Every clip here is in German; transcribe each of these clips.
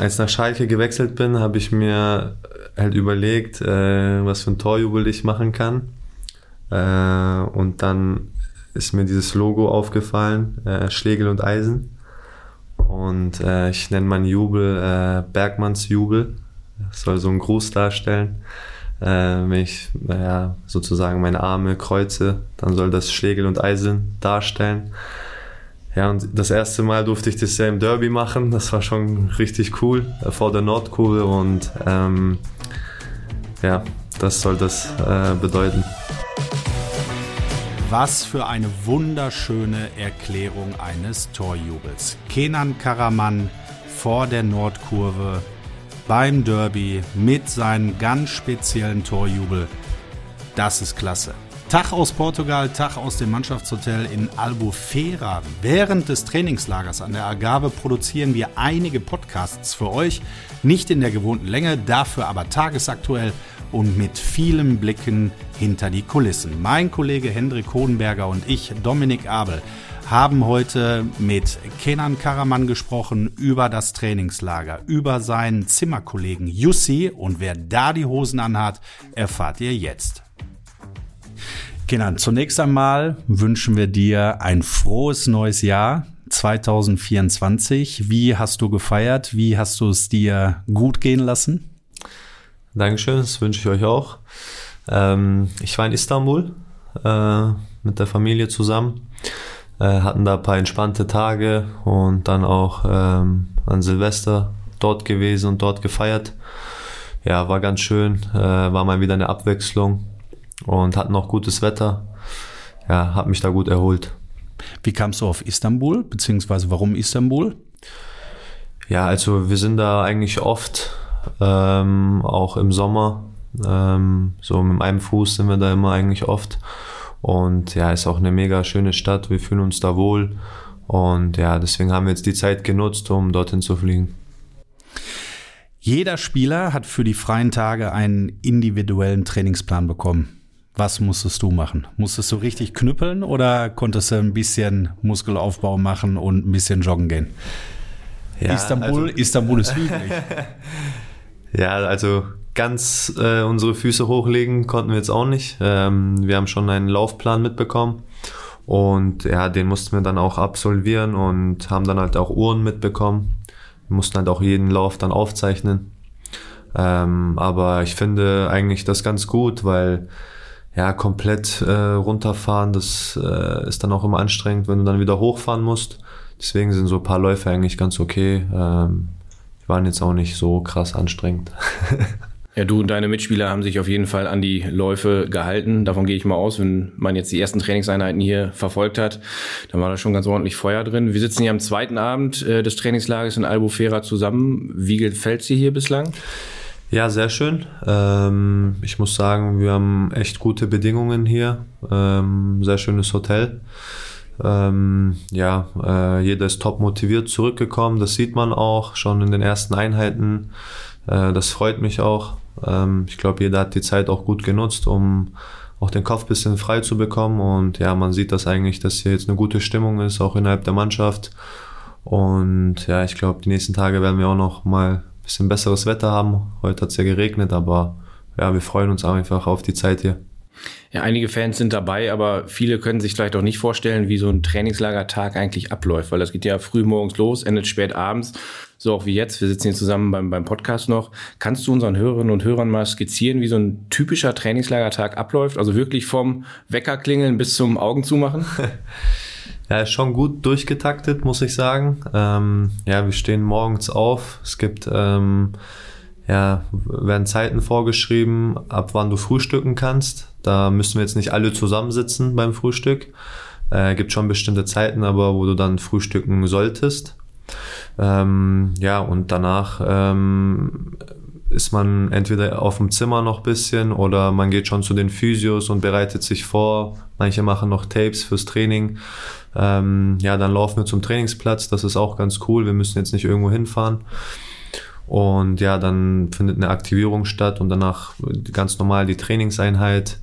als ich nach Schalke gewechselt bin, habe ich mir halt überlegt, äh, was für ein Torjubel ich machen kann. Äh, und dann ist mir dieses Logo aufgefallen, äh, Schlegel und Eisen. Und äh, ich nenne meinen Jubel äh, Bergmanns Jubel. Das soll so einen Gruß darstellen. Äh, wenn ich naja, sozusagen meine Arme kreuze, dann soll das Schlegel und Eisen darstellen. Ja, und das erste Mal durfte ich das ja im Derby machen. Das war schon richtig cool äh, vor der Nordkurve und ähm, ja, das soll das äh, bedeuten. Was für eine wunderschöne Erklärung eines Torjubels. Kenan Karaman vor der Nordkurve beim Derby mit seinem ganz speziellen Torjubel. Das ist klasse. Tag aus Portugal, Tag aus dem Mannschaftshotel in Albufeira. Während des Trainingslagers an der Agave produzieren wir einige Podcasts für euch. Nicht in der gewohnten Länge, dafür aber tagesaktuell und mit vielen Blicken hinter die Kulissen. Mein Kollege Hendrik Hohenberger und ich, Dominik Abel, haben heute mit Kenan Karaman gesprochen über das Trainingslager, über seinen Zimmerkollegen Jussi und wer da die Hosen anhat, erfahrt ihr jetzt. Kenan, zunächst einmal wünschen wir dir ein frohes neues Jahr 2024. Wie hast du gefeiert? Wie hast du es dir gut gehen lassen? Dankeschön, das wünsche ich euch auch. Ähm, ich war in Istanbul äh, mit der Familie zusammen, äh, hatten da ein paar entspannte Tage und dann auch ähm, an Silvester dort gewesen und dort gefeiert. Ja, war ganz schön, äh, war mal wieder eine Abwechslung und hatten auch gutes Wetter. Ja, hat mich da gut erholt. Wie kamst du auf Istanbul, beziehungsweise warum Istanbul? Ja, also wir sind da eigentlich oft ähm, auch im Sommer. Ähm, so mit einem Fuß sind wir da immer eigentlich oft. Und ja, ist auch eine mega schöne Stadt. Wir fühlen uns da wohl. Und ja, deswegen haben wir jetzt die Zeit genutzt, um dorthin zu fliegen. Jeder Spieler hat für die freien Tage einen individuellen Trainingsplan bekommen. Was musstest du machen? Musstest du richtig knüppeln oder konntest du ein bisschen Muskelaufbau machen und ein bisschen joggen gehen? Ja, Istanbul, also, Istanbul ist hügelig. Ja, also ganz äh, unsere Füße hochlegen konnten wir jetzt auch nicht. Ähm, wir haben schon einen Laufplan mitbekommen und ja, den mussten wir dann auch absolvieren und haben dann halt auch Uhren mitbekommen. Wir mussten halt auch jeden Lauf dann aufzeichnen. Ähm, aber ich finde eigentlich das ganz gut, weil ja, komplett äh, runterfahren, das äh, ist dann auch immer anstrengend, wenn du dann wieder hochfahren musst. Deswegen sind so ein paar Läufe eigentlich ganz okay. Ähm, die waren jetzt auch nicht so krass anstrengend. Ja, du und deine Mitspieler haben sich auf jeden Fall an die Läufe gehalten. Davon gehe ich mal aus, wenn man jetzt die ersten Trainingseinheiten hier verfolgt hat, dann war da schon ganz ordentlich Feuer drin. Wir sitzen hier am zweiten Abend äh, des Trainingslagers in Albufera zusammen. Wie gefällt dir hier bislang? Ja, sehr schön. Ähm, ich muss sagen, wir haben echt gute Bedingungen hier. Ähm, sehr schönes Hotel. Ähm, ja, äh, jeder ist top motiviert zurückgekommen. Das sieht man auch schon in den ersten Einheiten. Äh, das freut mich auch. Ähm, ich glaube, jeder hat die Zeit auch gut genutzt, um auch den Kopf bisschen frei zu bekommen. Und ja, man sieht das eigentlich, dass hier jetzt eine gute Stimmung ist, auch innerhalb der Mannschaft. Und ja, ich glaube, die nächsten Tage werden wir auch noch mal ein bisschen besseres Wetter haben. Heute hat es ja geregnet, aber ja, wir freuen uns einfach auf die Zeit hier. Ja, einige Fans sind dabei, aber viele können sich vielleicht auch nicht vorstellen, wie so ein Trainingslagertag eigentlich abläuft, weil das geht ja früh morgens los, endet spät abends, so auch wie jetzt. Wir sitzen hier zusammen beim, beim Podcast noch. Kannst du unseren Hörerinnen und Hörern mal skizzieren, wie so ein typischer Trainingslagertag abläuft? Also wirklich vom Weckerklingeln bis zum Augen zumachen? Ja, ist schon gut durchgetaktet, muss ich sagen. Ähm, ja, wir stehen morgens auf. Es gibt ähm, ja, werden Zeiten vorgeschrieben, ab wann du frühstücken kannst. Da müssen wir jetzt nicht alle zusammensitzen beim Frühstück. Äh, gibt schon bestimmte Zeiten, aber wo du dann frühstücken solltest. Ähm, ja, und danach ähm, ist man entweder auf dem Zimmer noch bisschen oder man geht schon zu den Physios und bereitet sich vor. Manche machen noch Tapes fürs Training. Ähm, ja, dann laufen wir zum Trainingsplatz. Das ist auch ganz cool. Wir müssen jetzt nicht irgendwo hinfahren. Und ja, dann findet eine Aktivierung statt und danach ganz normal die Trainingseinheit.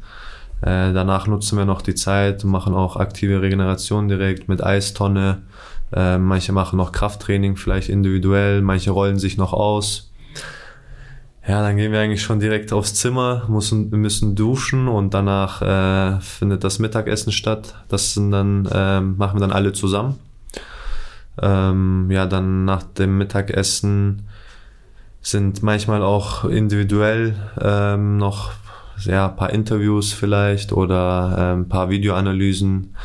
Äh, danach nutzen wir noch die Zeit, machen auch aktive Regeneration direkt mit Eistonne, Äh, manche machen noch Krafttraining, vielleicht individuell, manche rollen sich noch aus. Ja, dann gehen wir eigentlich schon direkt aufs Zimmer, müssen, müssen duschen und danach äh, findet das Mittagessen statt. Das sind dann, äh, machen wir dann alle zusammen. Ähm, ja, dann nach dem Mittagessen sind manchmal auch individuell ähm, noch ja, paar Interviews vielleicht oder äh, ein paar Videoanalysen,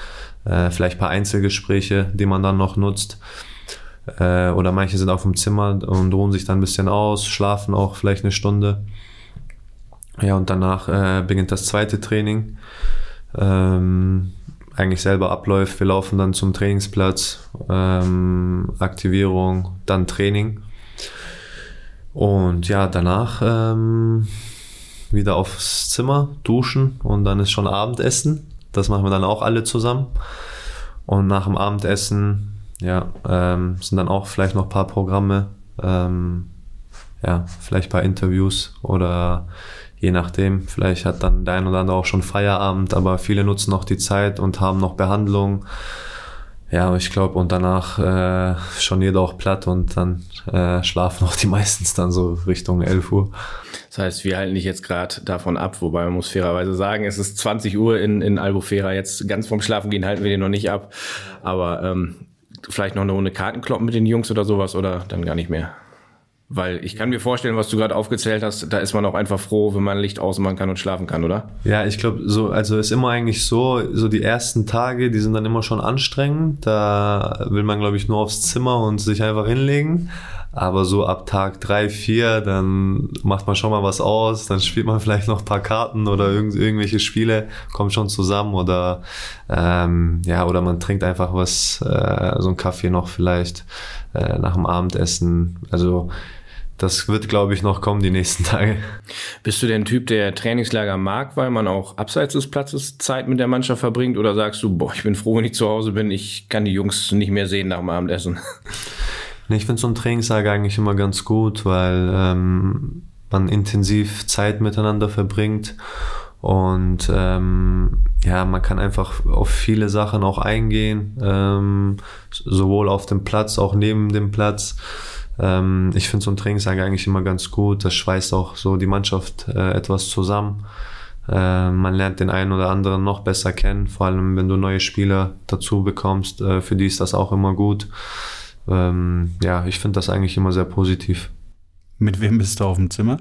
äh, vielleicht ein paar Einzelgespräche, die man dann noch nutzt. Äh, oder manche sind auf dem Zimmer und ruhen sich dann ein bisschen aus, schlafen auch vielleicht eine Stunde. Ja, und danach äh, beginnt das zweite Training. Ähm, eigentlich selber abläuft. Wir laufen dann zum Trainingsplatz, ähm, Aktivierung, dann Training. Und ja, danach ähm, wieder aufs Zimmer, duschen und dann ist schon Abendessen. Das machen wir dann auch alle zusammen. Und nach dem Abendessen ja, ähm, sind dann auch vielleicht noch ein paar Programme, ähm, ja, vielleicht ein paar Interviews oder je nachdem. Vielleicht hat dann der ein oder andere auch schon Feierabend, aber viele nutzen noch die Zeit und haben noch Behandlung. Ja, ich glaube, und danach äh, schon jeder auch platt und dann äh, schlafen auch die meistens dann so Richtung 11 Uhr. Das heißt, wir halten dich jetzt gerade davon ab, wobei man muss fairerweise sagen, es ist 20 Uhr in, in Albufera, jetzt ganz vom Schlafen gehen halten wir den noch nicht ab. Aber ähm, vielleicht noch eine Runde Karten kloppen mit den Jungs oder sowas oder dann gar nicht mehr? Weil ich kann mir vorstellen, was du gerade aufgezählt hast, da ist man auch einfach froh, wenn man Licht ausmachen kann und schlafen kann, oder? Ja, ich glaube, so, also ist immer eigentlich so, so die ersten Tage, die sind dann immer schon anstrengend. Da will man, glaube ich, nur aufs Zimmer und sich einfach hinlegen. Aber so ab Tag drei, vier, dann macht man schon mal was aus, dann spielt man vielleicht noch ein paar Karten oder irgend, irgendwelche Spiele kommen schon zusammen oder ähm, ja, oder man trinkt einfach was, äh, so ein Kaffee noch vielleicht äh, nach dem Abendessen. Also das wird, glaube ich, noch kommen die nächsten Tage. Bist du der Typ, der Trainingslager mag, weil man auch abseits des Platzes Zeit mit der Mannschaft verbringt? Oder sagst du, boah, ich bin froh, wenn ich zu Hause bin, ich kann die Jungs nicht mehr sehen nach dem Abendessen? Ich finde so ein Trainingslager eigentlich immer ganz gut, weil ähm, man intensiv Zeit miteinander verbringt und ähm, ja, man kann einfach auf viele Sachen auch eingehen, ähm, sowohl auf dem Platz, auch neben dem Platz. Ähm, ich finde so ein Trainingslager eigentlich immer ganz gut. Das schweißt auch so die Mannschaft äh, etwas zusammen. Äh, man lernt den einen oder anderen noch besser kennen, vor allem wenn du neue Spieler dazu bekommst. Äh, für die ist das auch immer gut ähm, ja, ich finde das eigentlich immer sehr positiv. Mit wem bist du auf dem Zimmer?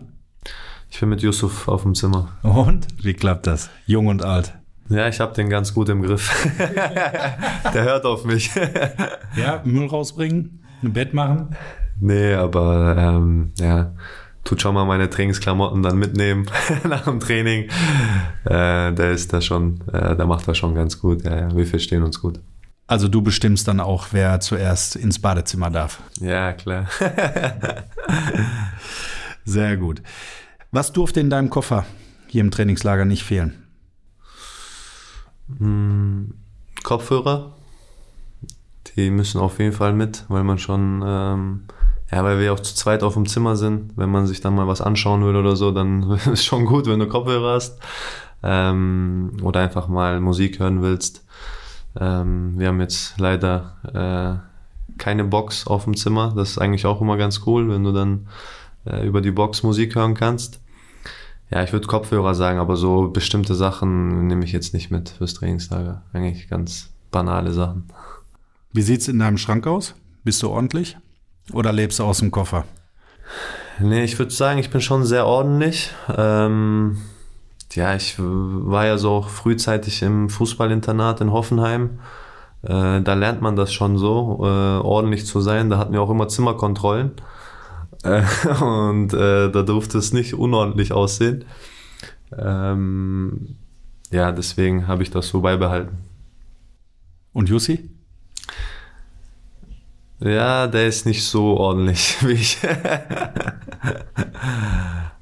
Ich bin mit Yusuf auf dem Zimmer. Und? Wie klappt das? Jung und alt? Ja, ich habe den ganz gut im Griff. Der hört auf mich. ja, Müll rausbringen, ein Bett machen? Nee, aber ähm, ja, tut schon mal meine Trainingsklamotten dann mitnehmen nach dem Training. Äh, der ist da schon, äh, der macht das schon ganz gut. Ja, ja, wir verstehen uns gut. Also du bestimmst dann auch, wer zuerst ins Badezimmer darf. Ja, klar. Sehr gut. Was durfte in deinem Koffer hier im Trainingslager nicht fehlen? Hm, Kopfhörer. Die müssen auf jeden Fall mit, weil man schon, ähm, ja, weil wir auch zu zweit auf dem Zimmer sind. Wenn man sich dann mal was anschauen will oder so, dann ist es schon gut, wenn du Kopfhörer hast. Ähm, oder einfach mal Musik hören willst. Ähm, wir haben jetzt leider äh, keine Box auf dem Zimmer. Das ist eigentlich auch immer ganz cool, wenn du dann äh, über die Box Musik hören kannst. Ja, ich würde Kopfhörer sagen, aber so bestimmte Sachen nehme ich jetzt nicht mit fürs Trainingslager. Eigentlich ganz banale Sachen. Wie sieht's in deinem Schrank aus? Bist du ordentlich? Oder lebst du aus dem Koffer? Nee, ich würde sagen, ich bin schon sehr ordentlich. Ähm, ja, ich war ja so frühzeitig im Fußballinternat in Hoffenheim. Äh, da lernt man das schon so, äh, ordentlich zu sein. Da hatten wir auch immer Zimmerkontrollen. Äh, und äh, da durfte es nicht unordentlich aussehen. Ähm, ja, deswegen habe ich das so beibehalten. Und Jussi? Ja, der ist nicht so ordentlich wie ich.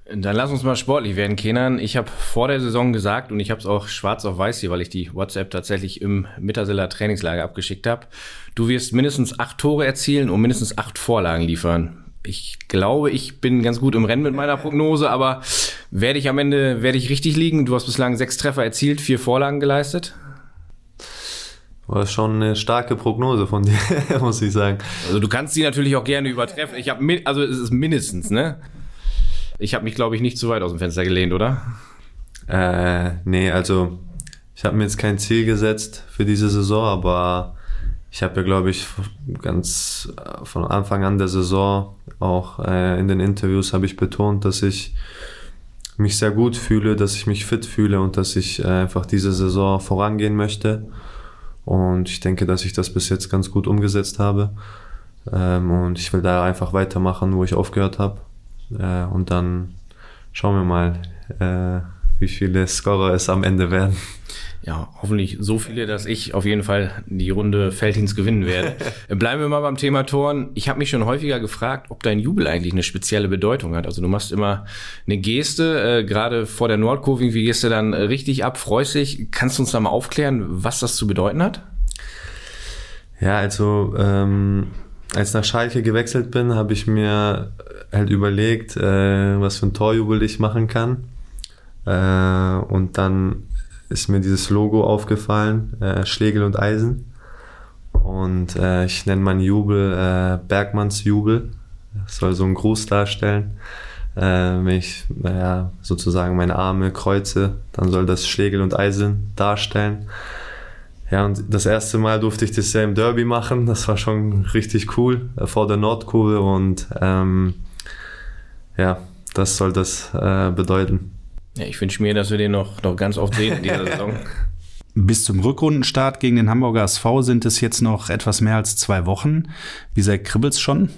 Dann lass uns mal sportlich werden, Kenan. Ich habe vor der Saison gesagt und ich habe es auch schwarz auf weiß hier, weil ich die WhatsApp tatsächlich im Mitterseller Trainingslager abgeschickt habe. Du wirst mindestens acht Tore erzielen und mindestens acht Vorlagen liefern. Ich glaube, ich bin ganz gut im Rennen mit meiner Prognose, aber werde ich am Ende werde ich richtig liegen? Du hast bislang sechs Treffer erzielt, vier Vorlagen geleistet. War schon eine starke Prognose von dir, muss ich sagen. Also du kannst sie natürlich auch gerne übertreffen. Ich habe also es ist mindestens, ne? Ich habe mich, glaube ich, nicht zu weit aus dem Fenster gelehnt, oder? Äh, nee, also ich habe mir jetzt kein Ziel gesetzt für diese Saison, aber ich habe ja, glaube ich, ganz äh, von Anfang an der Saison, auch äh, in den Interviews habe ich betont, dass ich mich sehr gut fühle, dass ich mich fit fühle und dass ich äh, einfach diese Saison vorangehen möchte. Und ich denke, dass ich das bis jetzt ganz gut umgesetzt habe. Ähm, und ich will da einfach weitermachen, wo ich aufgehört habe. Äh, und dann schauen wir mal, äh, wie viele Scorer es am Ende werden. Ja, hoffentlich so viele, dass ich auf jeden Fall die Runde Feldhins gewinnen werde. Bleiben wir mal beim Thema Toren. Ich habe mich schon häufiger gefragt, ob dein Jubel eigentlich eine spezielle Bedeutung hat. Also du machst immer eine Geste, äh, gerade vor der Nordkurve, wie gehst du dann richtig ab, freust dich. Kannst du uns da mal aufklären, was das zu bedeuten hat? Ja, also ähm, als nach Schalke gewechselt bin, habe ich mir halt überlegt, äh, was für ein Torjubel ich machen kann. Äh, und dann ist mir dieses Logo aufgefallen, äh, Schlegel und Eisen. Und äh, ich nenne meinen Jubel äh, Bergmanns Jubel. Das soll so einen Gruß darstellen. Äh, wenn ich naja, sozusagen meine Arme kreuze, dann soll das Schlegel und Eisen darstellen. Ja, und das erste Mal durfte ich das ja im Derby machen. Das war schon richtig cool äh, vor der Nordkurve und ähm, ja, das soll das äh, bedeuten. Ja, ich wünsche mir, dass wir den noch, noch ganz oft sehen in dieser Saison. Bis zum Rückrundenstart gegen den Hamburger SV sind es jetzt noch etwas mehr als zwei Wochen. Wie sehr kribbelt's schon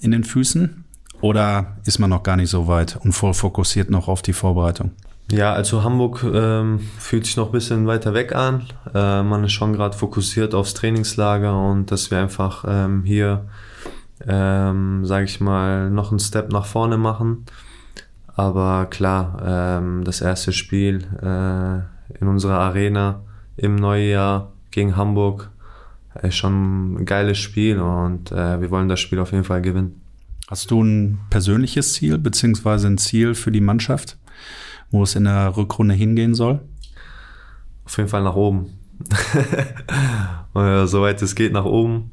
in den Füßen? Oder ist man noch gar nicht so weit und voll fokussiert noch auf die Vorbereitung? Ja, also Hamburg ähm, fühlt sich noch ein bisschen weiter weg an. Äh, man ist schon gerade fokussiert aufs Trainingslager und dass wir einfach ähm, hier, ähm, sage ich mal, noch einen Step nach vorne machen. Aber klar, ähm, das erste Spiel äh, in unserer Arena im Neujahr gegen Hamburg ist schon ein geiles Spiel und äh, wir wollen das Spiel auf jeden Fall gewinnen. Hast du ein persönliches Ziel beziehungsweise ein Ziel für die Mannschaft, wo es in der Rückrunde hingehen soll? Auf jeden Fall nach oben. Soweit es geht nach oben.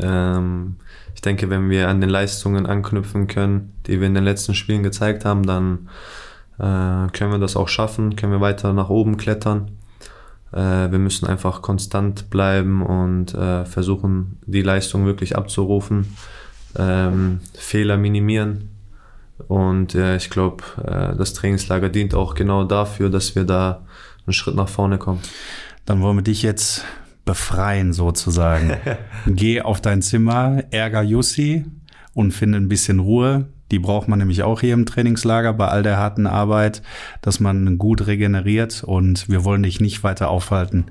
Ähm, ich denke, wenn wir an den Leistungen anknüpfen können, die wir in den letzten Spielen gezeigt haben, dann äh, können wir das auch schaffen, können wir weiter nach oben klettern. Äh, wir müssen einfach konstant bleiben und äh, versuchen, die Leistung wirklich abzurufen, ähm, Fehler minimieren. Und äh, ich glaube, äh, das Trainingslager dient auch genau dafür, dass wir da einen Schritt nach vorne kommen. Dann wollen wir dich jetzt befreien sozusagen. Geh auf dein Zimmer, ärger Jussi und finde ein bisschen Ruhe. Die braucht man nämlich auch hier im Trainingslager bei all der harten Arbeit, dass man gut regeneriert und wir wollen dich nicht weiter aufhalten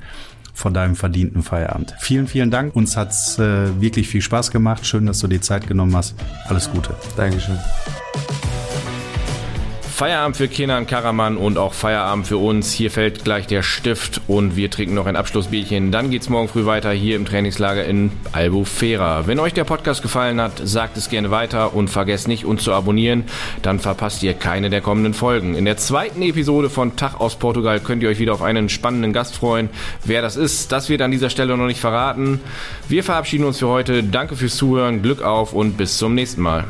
von deinem verdienten Feierabend. Vielen, vielen Dank. Uns hat's äh, wirklich viel Spaß gemacht. Schön, dass du die Zeit genommen hast. Alles Gute. Dankeschön. Feierabend für Kenan Karaman und auch Feierabend für uns. Hier fällt gleich der Stift und wir trinken noch ein Abschlussbierchen. Dann geht's morgen früh weiter hier im Trainingslager in Albufera. Wenn euch der Podcast gefallen hat, sagt es gerne weiter und vergesst nicht, uns zu abonnieren. Dann verpasst ihr keine der kommenden Folgen. In der zweiten Episode von Tag aus Portugal könnt ihr euch wieder auf einen spannenden Gast freuen. Wer das ist, das wird an dieser Stelle noch nicht verraten. Wir verabschieden uns für heute. Danke fürs Zuhören, Glück auf und bis zum nächsten Mal.